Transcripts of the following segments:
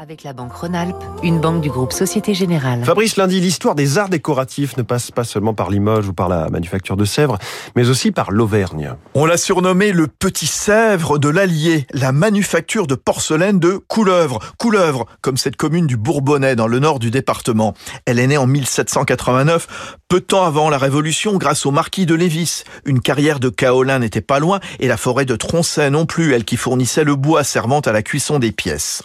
Avec la Banque Rhône-Alpes, une banque du groupe Société Générale. Fabrice Lundi, l'histoire des arts décoratifs ne passe pas seulement par Limoges ou par la manufacture de Sèvres, mais aussi par l'Auvergne. On l'a surnommé le petit Sèvres de l'Allier, la manufacture de porcelaine de Couleuvre. Couleuvre, comme cette commune du Bourbonnais dans le nord du département. Elle est née en 1789, peu de temps avant la Révolution, grâce au marquis de Lévis. Une carrière de kaolin n'était pas loin et la forêt de Troncet non plus, elle qui fournissait le bois servant à la cuisson des pièces.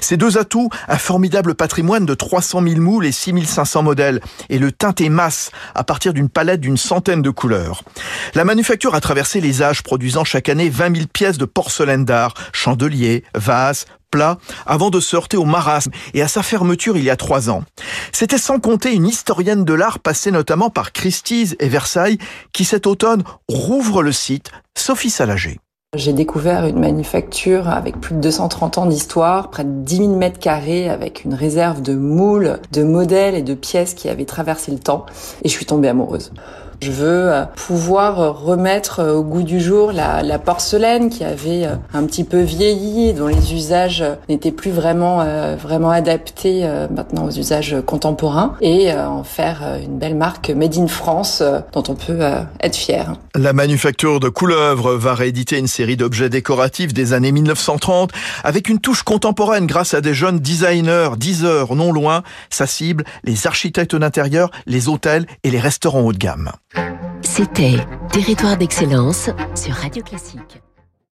Ces deux atouts, un formidable patrimoine de 300 000 moules et 6500 modèles, et le teinté masse à partir d'une palette d'une centaine de couleurs. La manufacture a traversé les âges, produisant chaque année 20 000 pièces de porcelaine d'art, chandeliers, vases, plats, avant de se heurter au marasme et à sa fermeture il y a trois ans. C'était sans compter une historienne de l'art passée notamment par Christie's et Versailles, qui cet automne rouvre le site, Sophie Salager. J'ai découvert une manufacture avec plus de 230 ans d'histoire, près de 10 000 mètres carrés, avec une réserve de moules, de modèles et de pièces qui avaient traversé le temps, et je suis tombée amoureuse. Je veux euh, pouvoir remettre euh, au goût du jour la, la, porcelaine qui avait euh, un petit peu vieilli, dont les usages n'étaient plus vraiment vraiment adaptés maintenant aux usages contemporains, et en faire une belle marque made in France dont on peut être fier. La manufacture de Couleuvre va rééditer une d'objets décoratifs des années 1930 avec une touche contemporaine grâce à des jeunes designers, 10 heures non loin, sa cible, les architectes d'intérieur, les hôtels et les restaurants haut de gamme. C'était Territoire d'excellence sur Radio Classique.